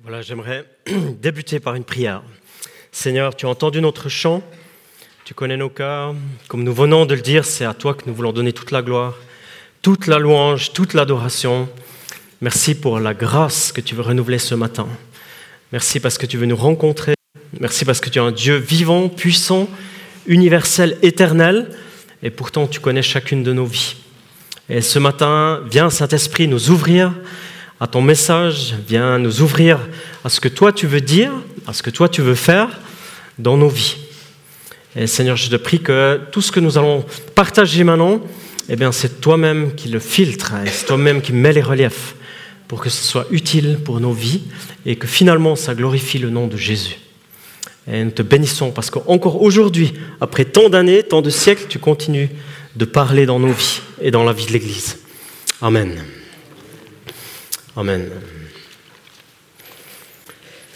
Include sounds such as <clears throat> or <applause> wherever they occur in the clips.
Voilà, j'aimerais <clears throat> débuter par une prière. Seigneur, tu as entendu notre chant, tu connais nos cœurs. Comme nous venons de le dire, c'est à toi que nous voulons donner toute la gloire, toute la louange, toute l'adoration. Merci pour la grâce que tu veux renouveler ce matin. Merci parce que tu veux nous rencontrer. Merci parce que tu es un Dieu vivant, puissant, universel, éternel. Et pourtant, tu connais chacune de nos vies. Et ce matin, viens, Saint-Esprit, nous ouvrir à ton message, viens nous ouvrir à ce que toi tu veux dire, à ce que toi tu veux faire dans nos vies. Et Seigneur, je te prie que tout ce que nous allons partager maintenant, eh bien, c'est toi-même qui le filtre, c'est toi-même qui met les reliefs pour que ce soit utile pour nos vies et que finalement ça glorifie le nom de Jésus. Et nous te bénissons parce qu'encore aujourd'hui, après tant d'années, tant de siècles, tu continues de parler dans nos vies et dans la vie de l'Église. Amen. Amen.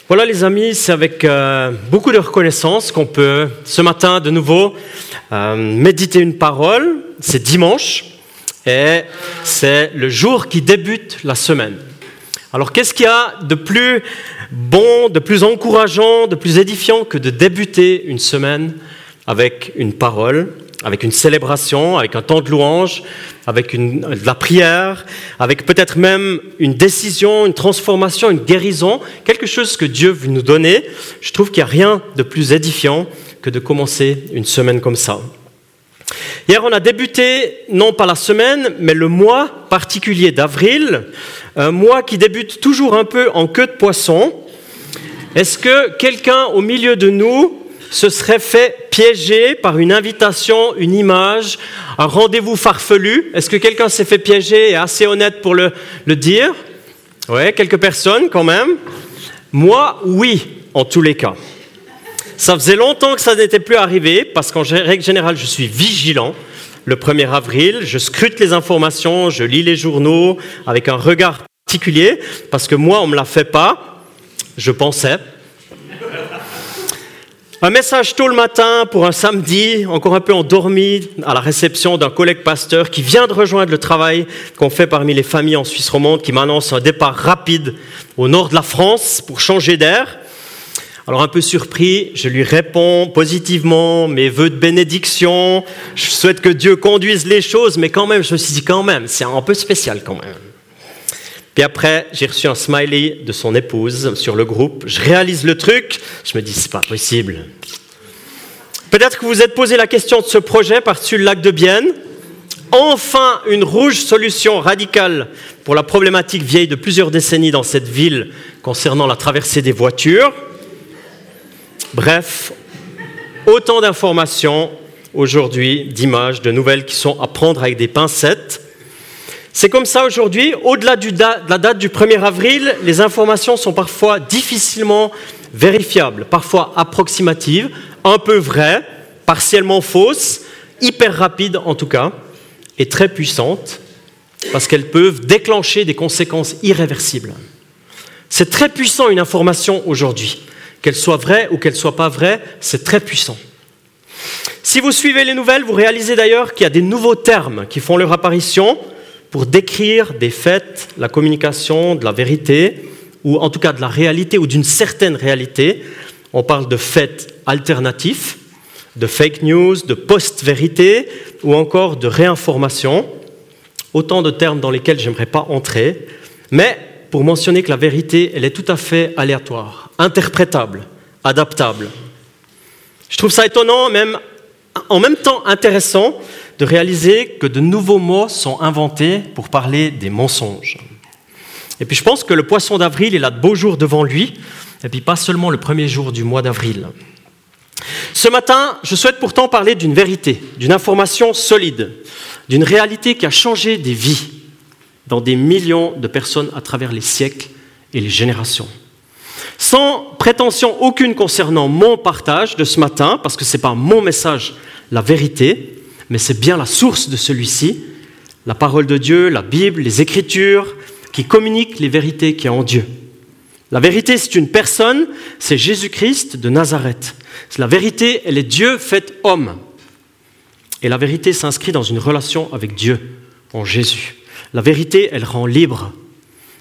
Voilà les amis, c'est avec euh, beaucoup de reconnaissance qu'on peut ce matin de nouveau euh, méditer une parole. C'est dimanche et c'est le jour qui débute la semaine. Alors qu'est-ce qu'il y a de plus bon, de plus encourageant, de plus édifiant que de débuter une semaine avec une parole? Avec une célébration, avec un temps de louange, avec de la prière, avec peut-être même une décision, une transformation, une guérison, quelque chose que Dieu veut nous donner. Je trouve qu'il n'y a rien de plus édifiant que de commencer une semaine comme ça. Hier, on a débuté, non pas la semaine, mais le mois particulier d'avril, un mois qui débute toujours un peu en queue de poisson. Est-ce que quelqu'un au milieu de nous se serait fait piéger par une invitation, une image, un rendez-vous farfelu. Est-ce que quelqu'un s'est fait piéger et assez honnête pour le, le dire? Oui, quelques personnes quand même. Moi, oui, en tous les cas. Ça faisait longtemps que ça n'était plus arrivé parce qu'en règle générale, je suis vigilant. Le 1er avril, je scrute les informations, je lis les journaux avec un regard particulier parce que moi, on ne me l'a fait pas, je pensais. Un message tôt le matin pour un samedi, encore un peu endormi, à la réception d'un collègue pasteur qui vient de rejoindre le travail qu'on fait parmi les familles en Suisse romande, qui m'annonce un départ rapide au nord de la France pour changer d'air. Alors un peu surpris, je lui réponds positivement mes voeux de bénédiction. Je souhaite que Dieu conduise les choses, mais quand même, je me suis dit quand même, c'est un peu spécial quand même. Puis après, j'ai reçu un smiley de son épouse sur le groupe. Je réalise le truc. Je me dis, c'est pas possible. Peut-être que vous vous êtes posé la question de ce projet par-dessus le lac de Bienne. Enfin, une rouge solution radicale pour la problématique vieille de plusieurs décennies dans cette ville concernant la traversée des voitures. Bref, autant d'informations aujourd'hui, d'images, de nouvelles qui sont à prendre avec des pincettes. C'est comme ça aujourd'hui, au-delà de la date du 1er avril, les informations sont parfois difficilement vérifiables, parfois approximatives, un peu vraies, partiellement fausses, hyper rapides en tout cas, et très puissantes, parce qu'elles peuvent déclencher des conséquences irréversibles. C'est très puissant une information aujourd'hui. Qu'elle soit vraie ou qu'elle soit pas vraie, c'est très puissant. Si vous suivez les nouvelles, vous réalisez d'ailleurs qu'il y a des nouveaux termes qui font leur apparition pour décrire des faits, la communication de la vérité, ou en tout cas de la réalité ou d'une certaine réalité. On parle de faits alternatifs, de fake news, de post-vérité, ou encore de réinformation. Autant de termes dans lesquels j'aimerais pas entrer, mais pour mentionner que la vérité, elle est tout à fait aléatoire, interprétable, adaptable. Je trouve ça étonnant, même en même temps intéressant, de réaliser que de nouveaux mots sont inventés pour parler des mensonges. Et puis je pense que le poisson d'avril, il a de beaux jours devant lui, et puis pas seulement le premier jour du mois d'avril. Ce matin, je souhaite pourtant parler d'une vérité, d'une information solide, d'une réalité qui a changé des vies dans des millions de personnes à travers les siècles et les générations. Sans prétention aucune concernant mon partage de ce matin, parce que ce n'est pas mon message, la vérité, mais c'est bien la source de celui-ci, la parole de Dieu, la Bible, les Écritures, qui communiquent les vérités qui y en Dieu. La vérité, c'est une personne, c'est Jésus-Christ de Nazareth. La vérité, elle est Dieu fait homme. Et la vérité s'inscrit dans une relation avec Dieu, en Jésus. La vérité, elle rend libre.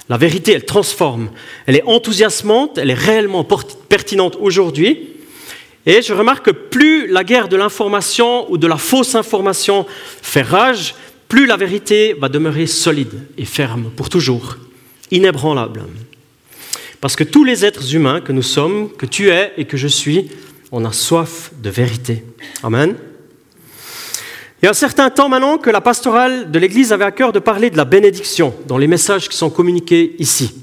La vérité, elle transforme. Elle est enthousiasmante, elle est réellement pertinente aujourd'hui. Et je remarque que plus la guerre de l'information ou de la fausse information fait rage, plus la vérité va demeurer solide et ferme pour toujours, inébranlable. Parce que tous les êtres humains que nous sommes, que tu es et que je suis, on a soif de vérité. Amen. Il y a un certain temps maintenant que la pastorale de l'Église avait à cœur de parler de la bénédiction dans les messages qui sont communiqués ici.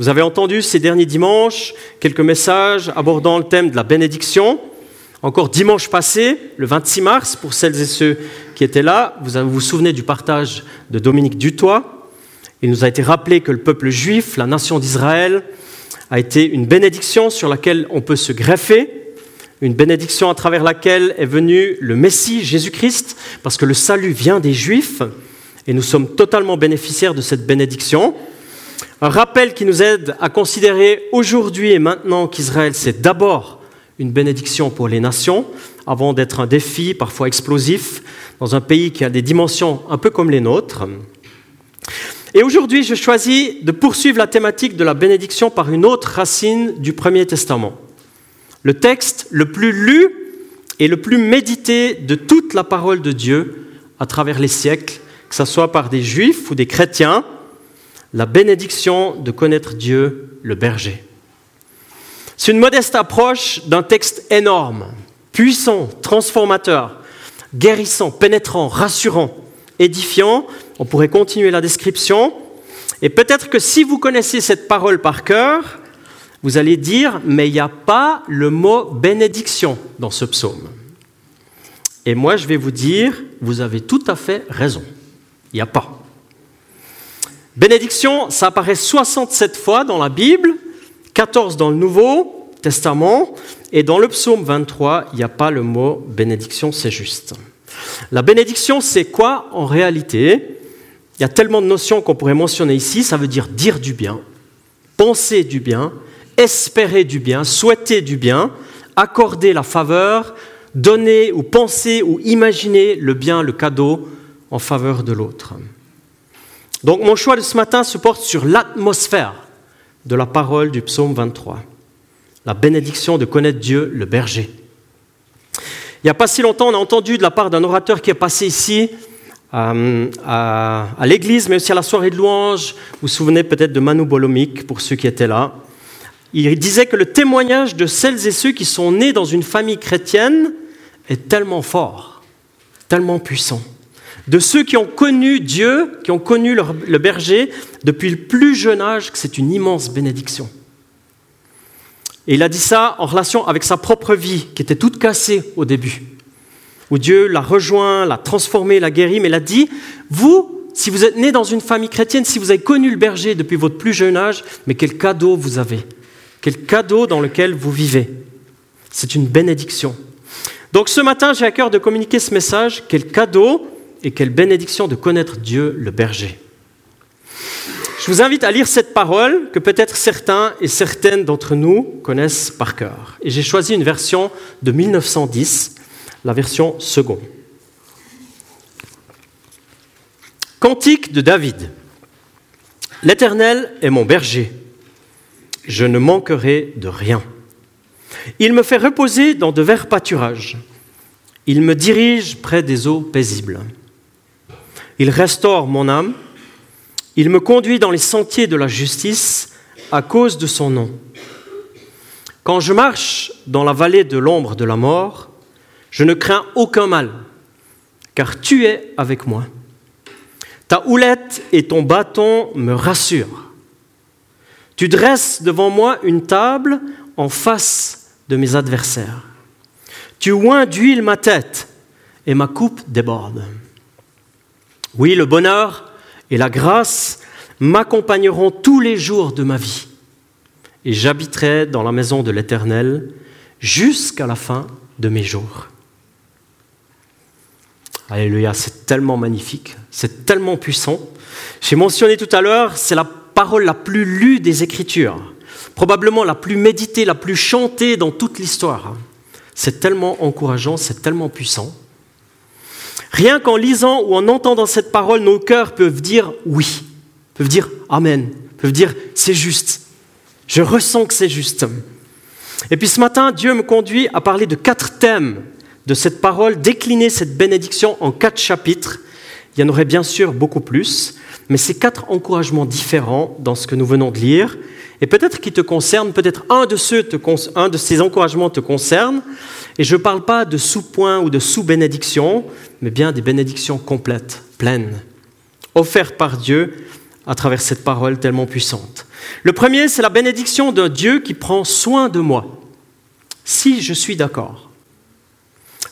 Vous avez entendu ces derniers dimanches quelques messages abordant le thème de la bénédiction. Encore dimanche passé, le 26 mars, pour celles et ceux qui étaient là, vous vous souvenez du partage de Dominique Dutoit. Il nous a été rappelé que le peuple juif, la nation d'Israël, a été une bénédiction sur laquelle on peut se greffer une bénédiction à travers laquelle est venu le Messie Jésus-Christ, parce que le salut vient des Juifs, et nous sommes totalement bénéficiaires de cette bénédiction. Un rappel qui nous aide à considérer aujourd'hui et maintenant qu'Israël, c'est d'abord une bénédiction pour les nations, avant d'être un défi parfois explosif dans un pays qui a des dimensions un peu comme les nôtres. Et aujourd'hui, je choisis de poursuivre la thématique de la bénédiction par une autre racine du Premier Testament le texte le plus lu et le plus médité de toute la parole de Dieu à travers les siècles, que ce soit par des juifs ou des chrétiens, la bénédiction de connaître Dieu, le berger. C'est une modeste approche d'un texte énorme, puissant, transformateur, guérissant, pénétrant, rassurant, édifiant. On pourrait continuer la description. Et peut-être que si vous connaissez cette parole par cœur, vous allez dire, mais il n'y a pas le mot bénédiction dans ce psaume. Et moi, je vais vous dire, vous avez tout à fait raison. Il n'y a pas. Bénédiction, ça apparaît 67 fois dans la Bible, 14 dans le Nouveau Testament, et dans le psaume 23, il n'y a pas le mot bénédiction, c'est juste. La bénédiction, c'est quoi en réalité? Il y a tellement de notions qu'on pourrait mentionner ici, ça veut dire dire du bien, penser du bien, espérer du bien, souhaiter du bien, accorder la faveur, donner ou penser ou imaginer le bien, le cadeau en faveur de l'autre. Donc mon choix de ce matin se porte sur l'atmosphère de la parole du psaume 23, la bénédiction de connaître Dieu, le berger. Il n'y a pas si longtemps, on a entendu de la part d'un orateur qui est passé ici euh, à, l'église, mais aussi à la soirée de louange. Vous vous souvenez peut-être de Manu Bolomik, pour ceux qui étaient là il disait que le témoignage de celles et ceux qui sont nés dans une famille chrétienne est tellement fort, tellement puissant. De ceux qui ont connu Dieu, qui ont connu le berger depuis le plus jeune âge, que c'est une immense bénédiction. Et il a dit ça en relation avec sa propre vie, qui était toute cassée au début, où Dieu l'a rejoint, l'a transformé, l'a guéri, mais il a dit, vous, si vous êtes né dans une famille chrétienne, si vous avez connu le berger depuis votre plus jeune âge, mais quel cadeau vous avez quel cadeau dans lequel vous vivez. C'est une bénédiction. Donc ce matin, j'ai à cœur de communiquer ce message. Quel cadeau et quelle bénédiction de connaître Dieu le berger. Je vous invite à lire cette parole que peut-être certains et certaines d'entre nous connaissent par cœur. Et j'ai choisi une version de 1910, la version seconde. Cantique de David. L'Éternel est mon berger je ne manquerai de rien. Il me fait reposer dans de verts pâturages. Il me dirige près des eaux paisibles. Il restaure mon âme. Il me conduit dans les sentiers de la justice à cause de son nom. Quand je marche dans la vallée de l'ombre de la mort, je ne crains aucun mal, car tu es avec moi. Ta houlette et ton bâton me rassurent. Tu dresses devant moi une table en face de mes adversaires. Tu oins d'huile ma tête et ma coupe déborde. Oui, le bonheur et la grâce m'accompagneront tous les jours de ma vie et j'habiterai dans la maison de l'Éternel jusqu'à la fin de mes jours. Alléluia, c'est tellement magnifique, c'est tellement puissant. J'ai mentionné tout à l'heure, c'est la parole la plus lue des Écritures, probablement la plus méditée, la plus chantée dans toute l'histoire. C'est tellement encourageant, c'est tellement puissant. Rien qu'en lisant ou en entendant cette parole, nos cœurs peuvent dire oui, peuvent dire Amen, peuvent dire c'est juste. Je ressens que c'est juste. Et puis ce matin, Dieu me conduit à parler de quatre thèmes de cette parole, décliner cette bénédiction en quatre chapitres. Il y en aurait bien sûr beaucoup plus, mais c'est quatre encouragements différents dans ce que nous venons de lire. Et peut-être qui te concerne, peut-être un, de de ces encouragements te concerne. Et je ne parle pas de sous-points ou de sous-bénédictions, mais bien des bénédictions complètes, pleines, offertes par Dieu à travers cette parole tellement puissante. Le premier, c'est la bénédiction d'un Dieu qui prend soin de moi, si je suis d'accord.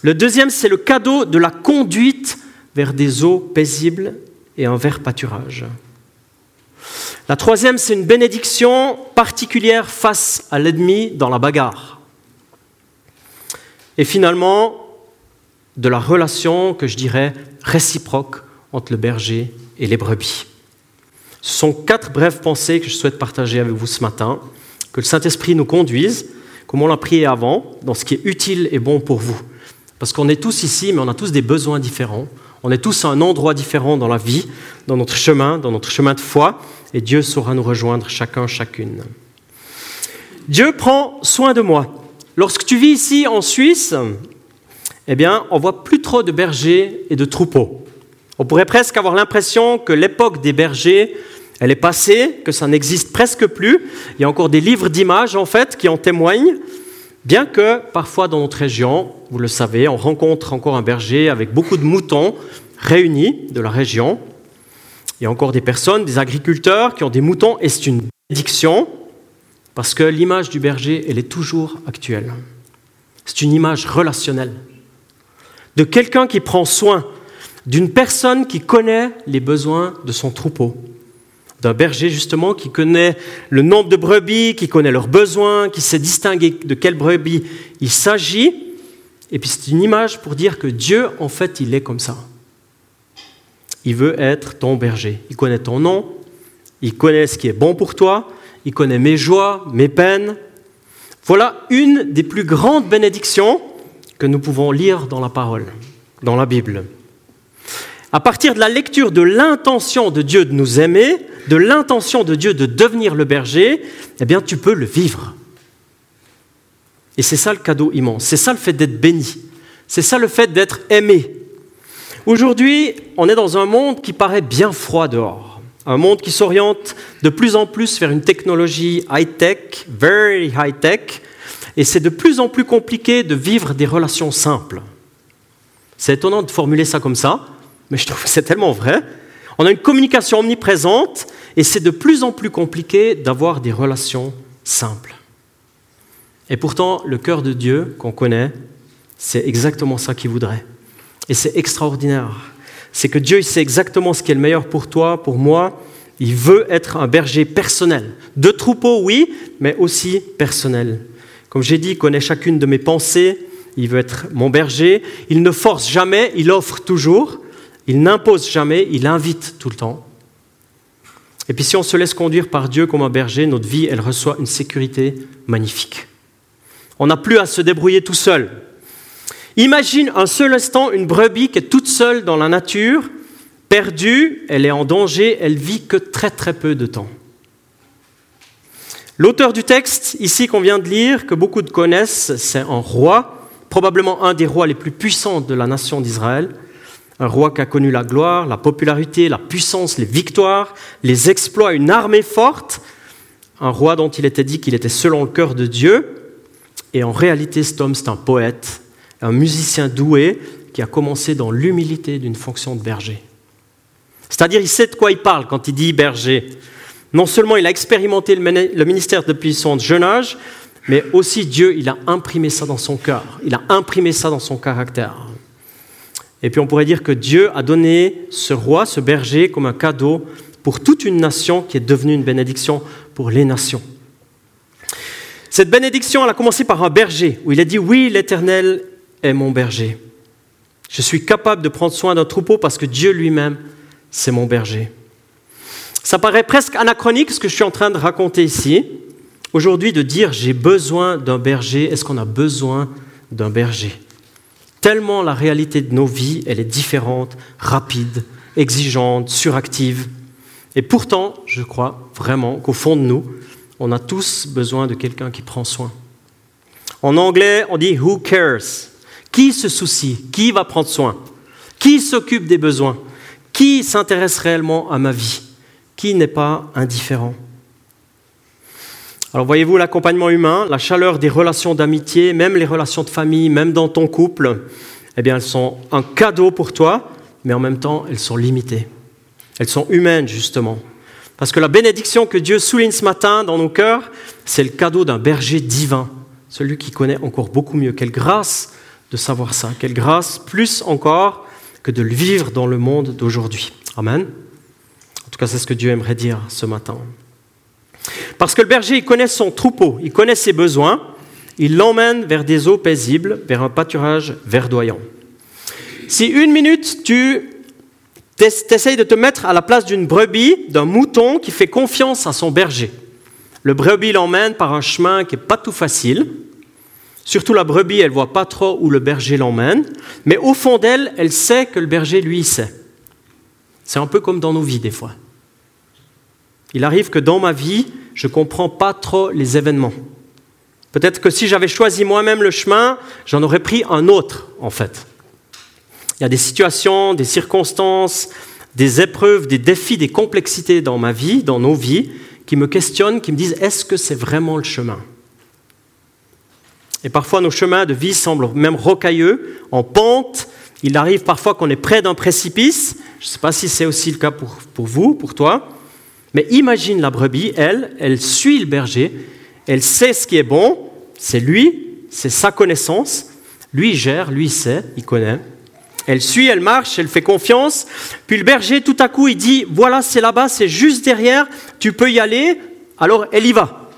Le deuxième, c'est le cadeau de la conduite vers des eaux paisibles et un vert pâturage. La troisième, c'est une bénédiction particulière face à l'ennemi dans la bagarre. Et finalement, de la relation que je dirais réciproque entre le berger et les brebis. Ce sont quatre brèves pensées que je souhaite partager avec vous ce matin, que le Saint-Esprit nous conduise, comme on l'a prié avant, dans ce qui est utile et bon pour vous. Parce qu'on est tous ici, mais on a tous des besoins différents. On est tous à un endroit différent dans la vie, dans notre chemin, dans notre chemin de foi, et Dieu saura nous rejoindre chacun, chacune. Dieu prend soin de moi. Lorsque tu vis ici en Suisse, eh bien, on voit plus trop de bergers et de troupeaux. On pourrait presque avoir l'impression que l'époque des bergers, elle est passée, que ça n'existe presque plus. Il y a encore des livres d'images, en fait, qui en témoignent. Bien que parfois dans notre région, vous le savez, on rencontre encore un berger avec beaucoup de moutons réunis de la région. Il y a encore des personnes, des agriculteurs qui ont des moutons et c'est une bénédiction parce que l'image du berger, elle est toujours actuelle. C'est une image relationnelle de quelqu'un qui prend soin d'une personne qui connaît les besoins de son troupeau, d'un berger justement qui connaît le nombre de brebis, qui connaît leurs besoins, qui sait distinguer de quelle brebis il s'agit. Et puis c'est une image pour dire que Dieu, en fait, il est comme ça. Il veut être ton berger. Il connaît ton nom, il connaît ce qui est bon pour toi, il connaît mes joies, mes peines. Voilà une des plus grandes bénédictions que nous pouvons lire dans la parole, dans la Bible. À partir de la lecture de l'intention de Dieu de nous aimer, de l'intention de Dieu de devenir le berger, eh bien tu peux le vivre. Et c'est ça le cadeau immense, c'est ça le fait d'être béni, c'est ça le fait d'être aimé. Aujourd'hui, on est dans un monde qui paraît bien froid dehors, un monde qui s'oriente de plus en plus vers une technologie high-tech, very high-tech, et c'est de plus en plus compliqué de vivre des relations simples. C'est étonnant de formuler ça comme ça, mais je trouve que c'est tellement vrai. On a une communication omniprésente et c'est de plus en plus compliqué d'avoir des relations simples. Et pourtant, le cœur de Dieu qu'on connaît, c'est exactement ça qu'il voudrait. Et c'est extraordinaire. C'est que Dieu il sait exactement ce qui est le meilleur pour toi, pour moi. Il veut être un berger personnel. De troupeau, oui, mais aussi personnel. Comme j'ai dit, il connaît chacune de mes pensées. Il veut être mon berger. Il ne force jamais, il offre toujours. Il n'impose jamais, il invite tout le temps. Et puis si on se laisse conduire par Dieu comme un berger, notre vie, elle reçoit une sécurité magnifique. On n'a plus à se débrouiller tout seul. Imagine un seul instant une brebis qui est toute seule dans la nature, perdue, elle est en danger, elle vit que très très peu de temps. L'auteur du texte, ici qu'on vient de lire, que beaucoup de connaissent, c'est un roi, probablement un des rois les plus puissants de la nation d'Israël un roi qui a connu la gloire, la popularité, la puissance, les victoires, les exploits, une armée forte, un roi dont il était dit qu'il était selon le cœur de Dieu. Et en réalité, cet homme, c'est un poète, un musicien doué qui a commencé dans l'humilité d'une fonction de berger. C'est-à-dire, il sait de quoi il parle quand il dit berger. Non seulement il a expérimenté le ministère depuis son jeune âge, mais aussi Dieu, il a imprimé ça dans son cœur, il a imprimé ça dans son caractère. Et puis on pourrait dire que Dieu a donné ce roi, ce berger, comme un cadeau pour toute une nation qui est devenue une bénédiction pour les nations. Cette bénédiction, elle a commencé par un berger, où il a dit, oui, l'Éternel est mon berger. Je suis capable de prendre soin d'un troupeau parce que Dieu lui-même, c'est mon berger. Ça paraît presque anachronique ce que je suis en train de raconter ici. Aujourd'hui, de dire j'ai besoin d'un berger, est-ce qu'on a besoin d'un berger? Tellement la réalité de nos vies, elle est différente, rapide, exigeante, suractive. Et pourtant, je crois vraiment qu'au fond de nous, on a tous besoin de quelqu'un qui prend soin. En anglais, on dit Who cares? Qui se soucie? Qui va prendre soin? Qui s'occupe des besoins? Qui s'intéresse réellement à ma vie? Qui n'est pas indifférent? Alors voyez-vous, l'accompagnement humain, la chaleur des relations d'amitié, même les relations de famille, même dans ton couple, eh bien elles sont un cadeau pour toi, mais en même temps elles sont limitées. Elles sont humaines justement. Parce que la bénédiction que Dieu souligne ce matin dans nos cœurs, c'est le cadeau d'un berger divin, celui qui connaît encore beaucoup mieux. Quelle grâce de savoir ça, quelle grâce plus encore que de le vivre dans le monde d'aujourd'hui. Amen. En tout cas, c'est ce que Dieu aimerait dire ce matin. Parce que le berger, il connaît son troupeau, il connaît ses besoins, il l'emmène vers des eaux paisibles, vers un pâturage verdoyant. Si une minute, tu essayes de te mettre à la place d'une brebis, d'un mouton qui fait confiance à son berger, le brebis l'emmène par un chemin qui n'est pas tout facile. Surtout la brebis, elle voit pas trop où le berger l'emmène, mais au fond d'elle, elle sait que le berger, lui, sait. C'est un peu comme dans nos vies des fois. Il arrive que dans ma vie, je ne comprends pas trop les événements. Peut-être que si j'avais choisi moi-même le chemin, j'en aurais pris un autre, en fait. Il y a des situations, des circonstances, des épreuves, des défis, des complexités dans ma vie, dans nos vies, qui me questionnent, qui me disent est-ce que c'est vraiment le chemin? Et parfois nos chemins de vie semblent même rocailleux, en pente. Il arrive parfois qu'on est près d'un précipice. Je ne sais pas si c'est aussi le cas pour, pour vous, pour toi. Mais imagine la brebis, elle, elle suit le berger, elle sait ce qui est bon, c'est lui, c'est sa connaissance, lui gère, lui sait, il connaît. Elle suit, elle marche, elle fait confiance. Puis le berger, tout à coup, il dit, voilà, c'est là-bas, c'est juste derrière, tu peux y aller. Alors elle y va.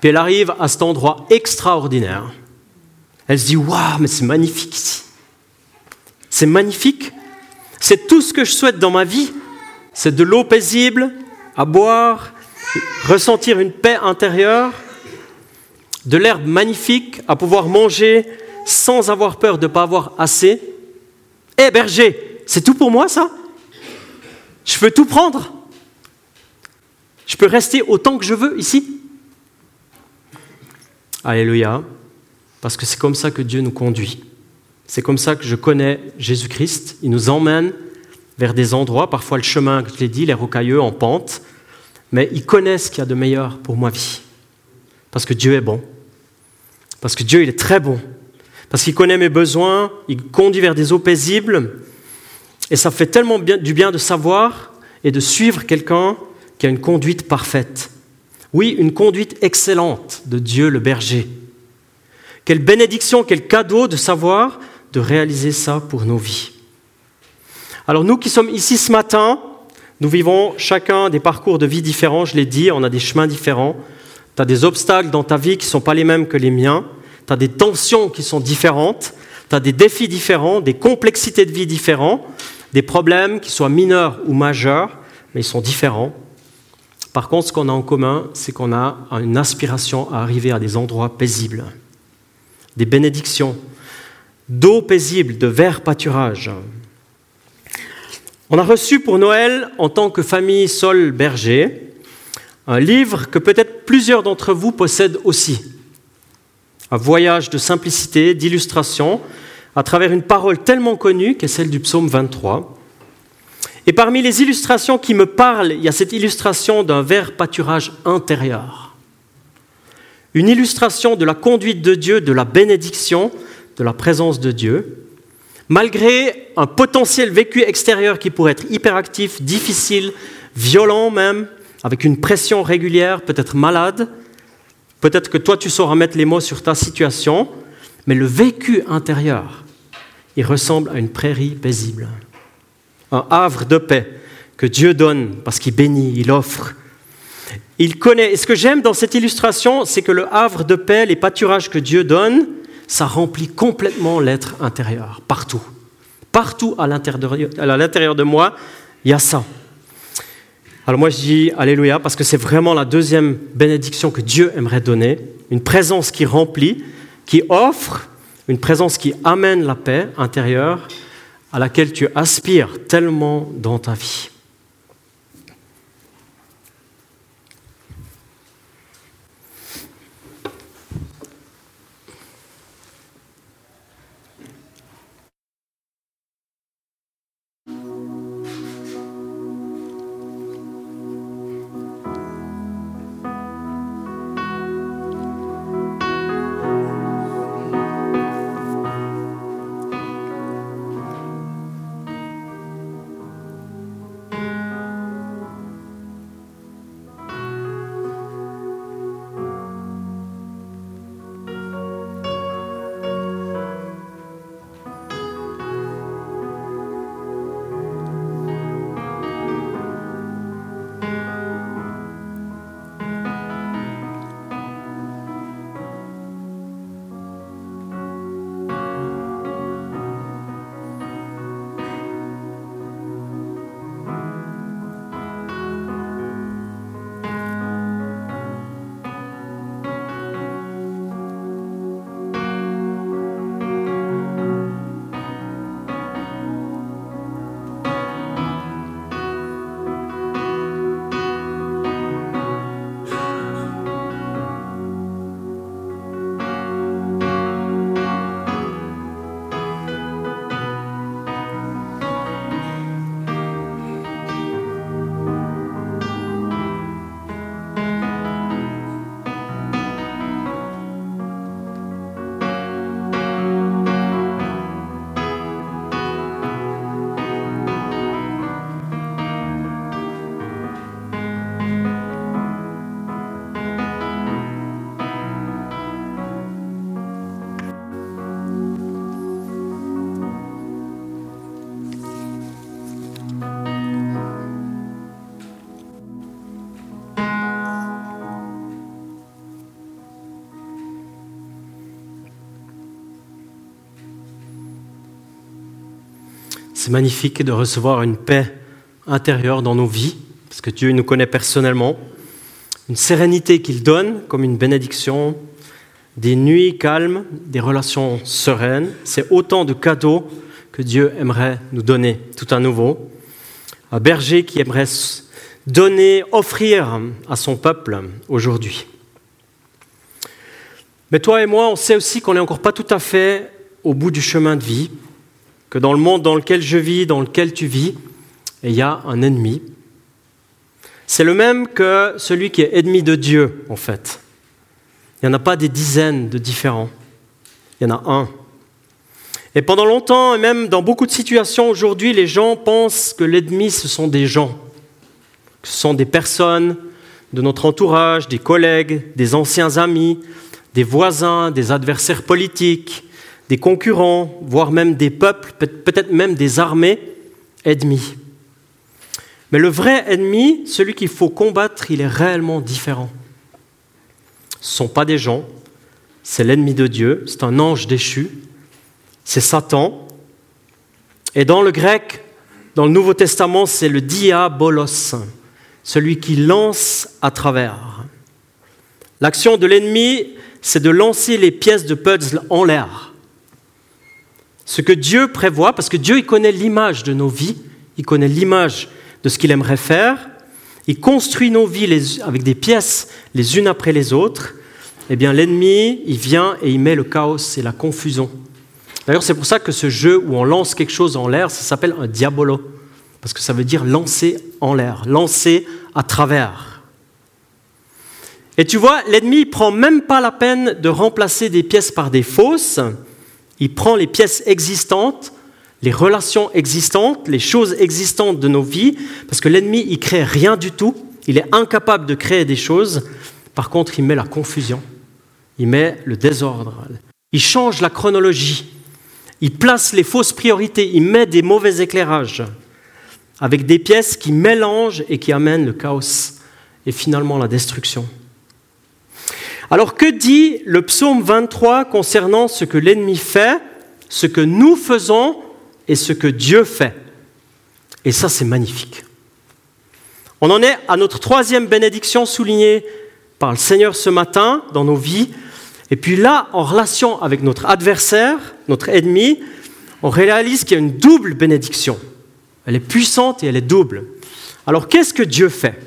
Puis elle arrive à cet endroit extraordinaire. Elle se dit, waouh, mais c'est magnifique ici. C'est magnifique. C'est tout ce que je souhaite dans ma vie c'est de l'eau paisible à boire, ressentir une paix intérieure, de l'herbe magnifique à pouvoir manger sans avoir peur de ne pas avoir assez. Eh berger, c'est tout pour moi ça? Je peux tout prendre Je peux rester autant que je veux ici? Alléluia, parce que c'est comme ça que Dieu nous conduit. C'est comme ça que je connais Jésus-Christ. Il nous emmène vers des endroits, parfois le chemin, je l'ai dit, les rocailleux en pente, mais ils connaissent qu'il y a de meilleur pour ma vie. Parce que Dieu est bon. Parce que Dieu, il est très bon. Parce qu'il connaît mes besoins, il conduit vers des eaux paisibles. Et ça fait tellement bien, du bien de savoir et de suivre quelqu'un qui a une conduite parfaite. Oui, une conduite excellente de Dieu le berger. Quelle bénédiction, quel cadeau de savoir de réaliser ça pour nos vies. Alors nous qui sommes ici ce matin, nous vivons chacun des parcours de vie différents, je l'ai dit, on a des chemins différents. Tu as des obstacles dans ta vie qui ne sont pas les mêmes que les miens. Tu as des tensions qui sont différentes. Tu as des défis différents, des complexités de vie différents, des problèmes qui soient mineurs ou majeurs, mais ils sont différents. Par contre, ce qu'on a en commun, c'est qu'on a une aspiration à arriver à des endroits paisibles, des bénédictions, d'eau paisible, de verts pâturage. On a reçu pour Noël, en tant que famille Sol Berger, un livre que peut-être plusieurs d'entre vous possèdent aussi. Un voyage de simplicité, d'illustration, à travers une parole tellement connue qu'est celle du psaume 23. Et parmi les illustrations qui me parlent, il y a cette illustration d'un vert pâturage intérieur. Une illustration de la conduite de Dieu, de la bénédiction, de la présence de Dieu malgré un potentiel vécu extérieur qui pourrait être hyperactif, difficile, violent même, avec une pression régulière, peut-être malade, peut-être que toi tu sauras mettre les mots sur ta situation, mais le vécu intérieur, il ressemble à une prairie paisible, un havre de paix que Dieu donne parce qu'il bénit, il offre. Il connaît. Et ce que j'aime dans cette illustration, c'est que le havre de paix, les pâturages que Dieu donne, ça remplit complètement l'être intérieur, partout. Partout à l'intérieur de moi, il y a ça. Alors moi je dis Alléluia parce que c'est vraiment la deuxième bénédiction que Dieu aimerait donner, une présence qui remplit, qui offre, une présence qui amène la paix intérieure à laquelle tu aspires tellement dans ta vie. C'est magnifique de recevoir une paix intérieure dans nos vies, parce que Dieu nous connaît personnellement, une sérénité qu'il donne comme une bénédiction, des nuits calmes, des relations sereines. C'est autant de cadeaux que Dieu aimerait nous donner tout à nouveau. Un berger qui aimerait donner, offrir à son peuple aujourd'hui. Mais toi et moi, on sait aussi qu'on n'est encore pas tout à fait au bout du chemin de vie, que dans le monde dans lequel je vis, dans lequel tu vis, il y a un ennemi. C'est le même que celui qui est ennemi de Dieu, en fait. Il n'y en a pas des dizaines de différents. Il y en a un. Et pendant longtemps, et même dans beaucoup de situations aujourd'hui, les gens pensent que l'ennemi, ce sont des gens, ce sont des personnes de notre entourage, des collègues, des anciens amis, des voisins, des adversaires politiques, des concurrents, voire même des peuples, peut-être même des armées ennemies. Mais le vrai ennemi, celui qu'il faut combattre, il est réellement différent. Ce ne sont pas des gens, c'est l'ennemi de Dieu, c'est un ange déchu, c'est Satan. Et dans le grec, dans le Nouveau Testament, c'est le diabolos, celui qui lance à travers. L'action de l'ennemi, c'est de lancer les pièces de puzzle en l'air. Ce que Dieu prévoit, parce que Dieu il connaît l'image de nos vies, il connaît l'image de ce qu'il aimerait faire, il construit nos vies avec des pièces les unes après les autres, eh bien l'ennemi, il vient et il met le chaos et la confusion D'ailleurs, c'est pour ça que ce jeu où on lance quelque chose en l'air, ça s'appelle un diabolo, parce que ça veut dire lancer en l'air, lancer à travers. Et tu vois, l'ennemi ne prend même pas la peine de remplacer des pièces par des fausses, il prend les pièces existantes, les relations existantes, les choses existantes de nos vies, parce que l'ennemi, il crée rien du tout, il est incapable de créer des choses, par contre, il met la confusion, il met le désordre, il change la chronologie, il place les fausses priorités, il met des mauvais éclairages avec des pièces qui mélangent et qui amènent le chaos et finalement la destruction. Alors que dit le psaume 23 concernant ce que l'ennemi fait, ce que nous faisons et ce que Dieu fait? Et ça, c'est magnifique. On en est à notre troisième bénédiction soulignée par le Seigneur ce matin dans nos vies, et puis là, en relation avec notre adversaire, notre ennemi, on réalise qu'il y a une double bénédiction. Elle est puissante et elle est double. Alors qu'est-ce que Dieu fait?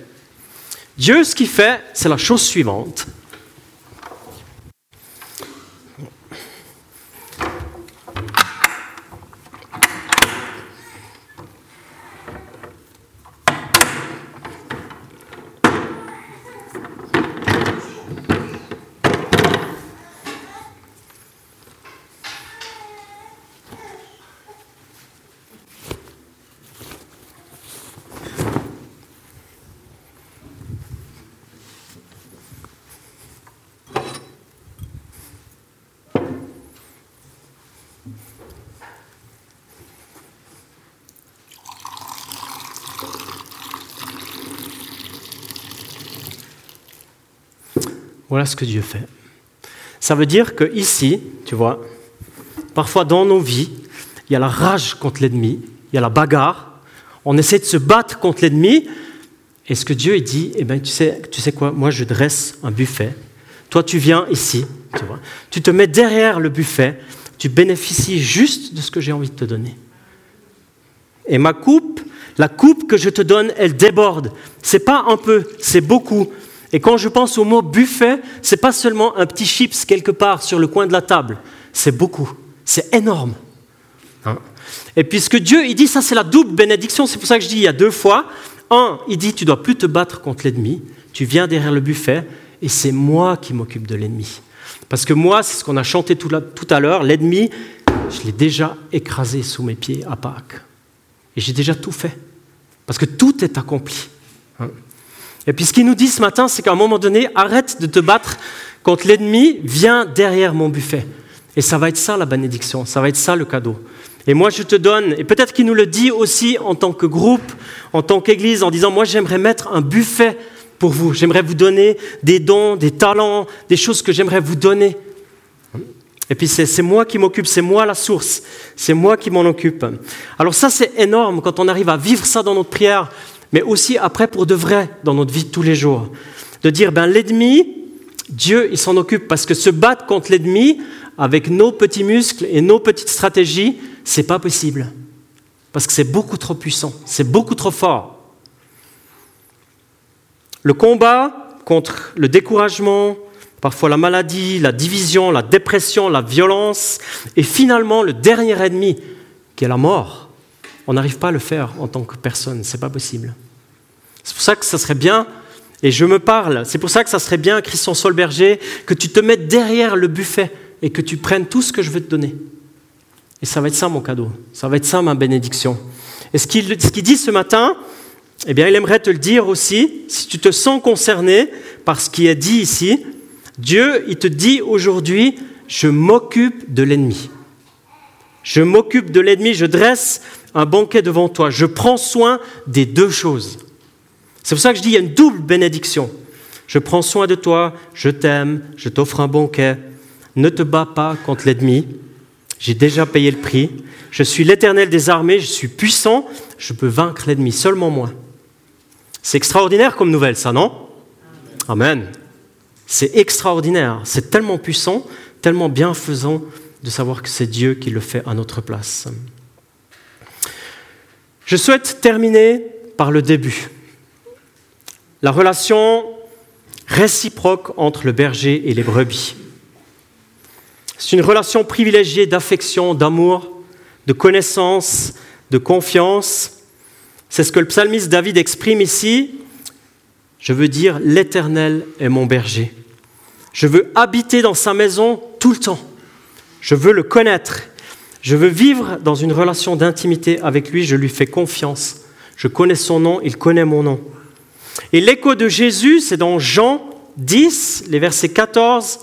Dieu, ce qu'il fait, c'est la chose suivante. Ce que Dieu fait. Ça veut dire que ici, tu vois, parfois dans nos vies, il y a la rage contre l'ennemi, il y a la bagarre, on essaie de se battre contre l'ennemi, et ce que Dieu dit, eh bien, tu sais, tu sais quoi, moi je dresse un buffet, toi tu viens ici, tu vois, tu te mets derrière le buffet, tu bénéficies juste de ce que j'ai envie de te donner. Et ma coupe, la coupe que je te donne, elle déborde. C'est pas un peu, c'est beaucoup. Et quand je pense au mot buffet, c'est pas seulement un petit chips quelque part sur le coin de la table, c'est beaucoup, c'est énorme. Hein? et puisque Dieu, il dit ça, c'est la double bénédiction, c'est pour ça que je dis il y a deux fois. Un, il dit tu dois plus te battre contre l'ennemi, tu viens derrière le buffet et c'est moi qui m'occupe de l'ennemi. Parce que moi, c'est ce qu'on a chanté tout, à l'heure, l'ennemi, je l'ai déjà écrasé sous mes pieds à Pâques. Et j'ai déjà tout fait. Parce que tout est accompli. Et puis ce qu'il nous dit ce matin, c'est qu'à un moment donné, arrête de te battre contre l'ennemi, viens derrière mon buffet. Et ça va être ça la bénédiction, ça va être ça le cadeau. Et moi je te donne, et peut-être qu'il nous le dit aussi en tant que groupe, en tant qu'Église, en disant, moi j'aimerais mettre un buffet pour vous, j'aimerais vous donner des dons, des talents, des choses que j'aimerais vous donner. Et puis c'est moi qui m'occupe, c'est moi la source, c'est moi qui m'en occupe. Alors ça c'est énorme quand on arrive à vivre ça dans notre prière, mais aussi après pour de vrai dans notre vie de tous les jours. De dire, ben l'ennemi, Dieu, il s'en occupe parce que se battre contre l'ennemi avec nos petits muscles et nos petites stratégies, c'est pas possible. Parce que c'est beaucoup trop puissant, c'est beaucoup trop fort. Le combat contre le découragement, parfois la maladie, la division, la dépression, la violence, et finalement le dernier ennemi, qui est la mort. On n'arrive pas à le faire en tant que personne, c'est pas possible. C'est pour ça que ça serait bien, et je me parle, c'est pour ça que ça serait bien, Christian Solberger, que tu te mettes derrière le buffet et que tu prennes tout ce que je veux te donner. Et ça va être ça mon cadeau, ça va être ça ma bénédiction. Et ce qu'il dit ce matin, eh bien, il aimerait te le dire aussi, si tu te sens concerné par ce qui est dit ici, Dieu, il te dit aujourd'hui, je m'occupe de l'ennemi. Je m'occupe de l'ennemi, je dresse un banquet devant toi, je prends soin des deux choses. C'est pour ça que je dis, il y a une double bénédiction. Je prends soin de toi, je t'aime, je t'offre un banquet. Ne te bats pas contre l'ennemi. J'ai déjà payé le prix. Je suis l'éternel des armées, je suis puissant, je peux vaincre l'ennemi, seulement moi. C'est extraordinaire comme nouvelle, ça, non? Amen. C'est extraordinaire, c'est tellement puissant, tellement bienfaisant de savoir que c'est Dieu qui le fait à notre place. Je souhaite terminer par le début. La relation réciproque entre le berger et les brebis. C'est une relation privilégiée d'affection, d'amour, de connaissance, de confiance. C'est ce que le psalmiste David exprime ici je veux dire, l'Éternel est mon berger. Je veux habiter dans sa maison tout le temps. Je veux le connaître. Je veux vivre dans une relation d'intimité avec lui. Je lui fais confiance. Je connais son nom, il connaît mon nom. Et l'écho de Jésus, c'est dans Jean 10, les versets 14,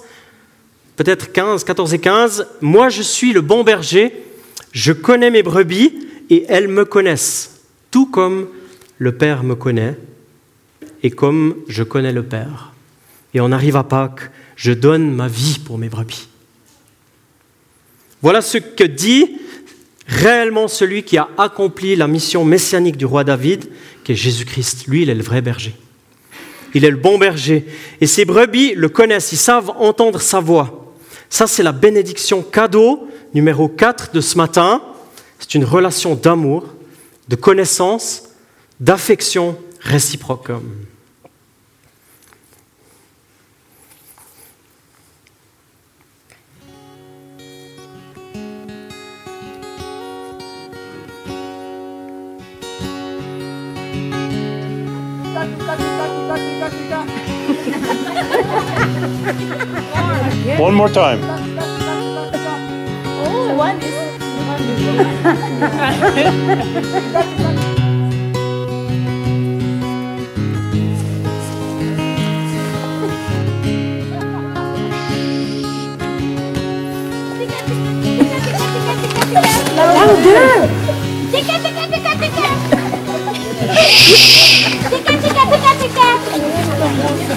peut-être 15, 14 et 15. Moi, je suis le bon berger. Je connais mes brebis et elles me connaissent, tout comme le Père me connaît et comme je connais le Père. Et on arrive à Pâques, je donne ma vie pour mes brebis. Voilà ce que dit réellement celui qui a accompli la mission messianique du roi David, qui est Jésus-Christ. Lui, il est le vrai berger. Il est le bon berger. Et ses brebis le connaissent, ils savent entendre sa voix. Ça, c'est la bénédiction cadeau numéro 4 de ce matin. C'est une relation d'amour, de connaissance, d'affection réciproque. One more time. Oh, one is <laughs>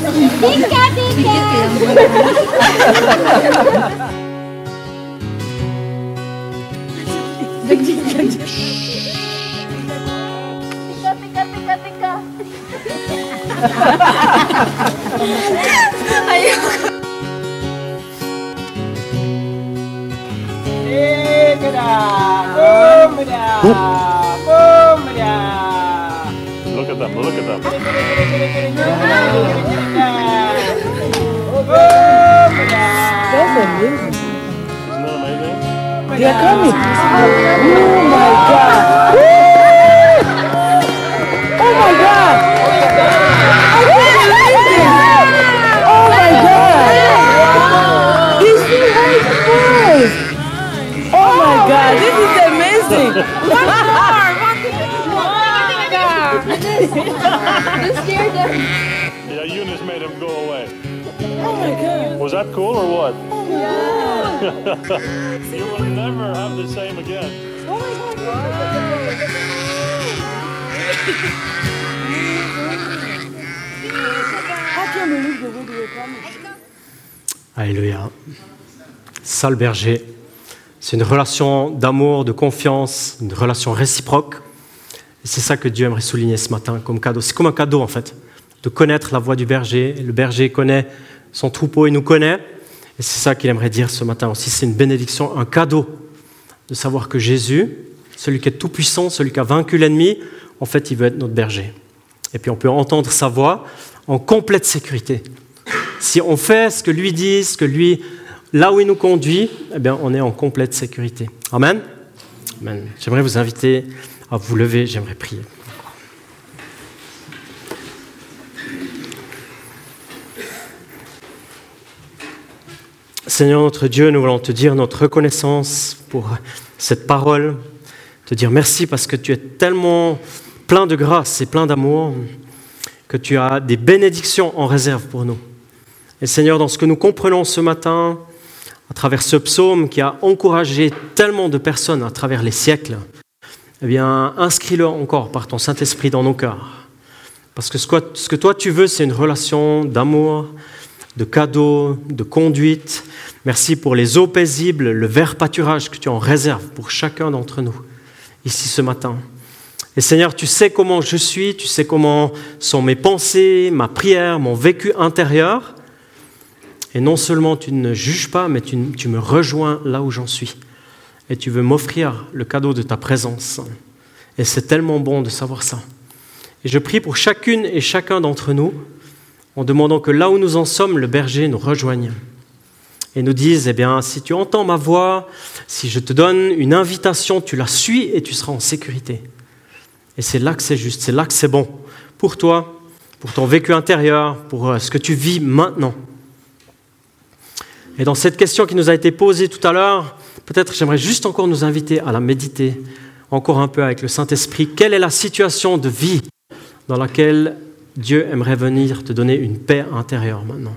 Tiga, tiga. Tiga, tiga, tiga, tiga. Ayo. At them. Look at them. Isn't that amazing? They are coming. Oh my God. Le berger. C'est une relation d'amour, de confiance, une relation réciproque. C'est ça que Dieu aimerait souligner ce matin comme cadeau. C'est comme un cadeau en fait, de connaître la voix du berger. Le berger connaît son troupeau et nous connaît. Et c'est ça qu'il aimerait dire ce matin aussi. C'est une bénédiction, un cadeau de savoir que Jésus, celui qui est tout puissant, celui qui a vaincu l'ennemi, en fait, il veut être notre berger. Et puis on peut entendre sa voix en complète sécurité. Si on fait ce que lui dit, ce que lui, là où il nous conduit, eh bien, on est en complète sécurité. Amen. Amen. J'aimerais vous inviter à vous lever. J'aimerais prier. Seigneur notre Dieu, nous voulons te dire notre reconnaissance pour cette parole, te dire merci parce que tu es tellement plein de grâce et plein d'amour que tu as des bénédictions en réserve pour nous. Et Seigneur, dans ce que nous comprenons ce matin, à travers ce psaume qui a encouragé tellement de personnes à travers les siècles, eh bien, inscris-le encore par ton Saint-Esprit dans nos cœurs. Parce que ce que toi tu veux, c'est une relation d'amour, de cadeaux, de conduite. Merci pour les eaux paisibles, le vert pâturage que tu en réserves pour chacun d'entre nous ici ce matin. Et Seigneur, tu sais comment je suis, tu sais comment sont mes pensées, ma prière, mon vécu intérieur. Et non seulement tu ne juges pas, mais tu, tu me rejoins là où j'en suis. Et tu veux m'offrir le cadeau de ta présence. Et c'est tellement bon de savoir ça. Et je prie pour chacune et chacun d'entre nous en demandant que là où nous en sommes, le berger nous rejoigne et nous dise, eh bien, si tu entends ma voix, si je te donne une invitation, tu la suis et tu seras en sécurité. Et c'est là que c'est juste, c'est là que c'est bon pour toi, pour ton vécu intérieur, pour euh, ce que tu vis maintenant. Et dans cette question qui nous a été posée tout à l'heure, peut-être j'aimerais juste encore nous inviter à la méditer encore un peu avec le Saint-Esprit. Quelle est la situation de vie dans laquelle Dieu aimerait venir te donner une paix intérieure maintenant?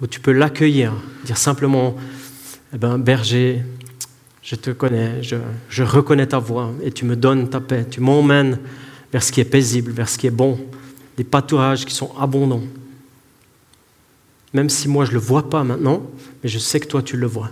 Où tu peux l'accueillir, dire simplement, eh ben, berger, je te connais, je, je reconnais ta voix et tu me donnes ta paix, tu m'emmènes vers ce qui est paisible, vers ce qui est bon, des pâturages qui sont abondants. Même si moi je ne le vois pas maintenant, mais je sais que toi tu le vois.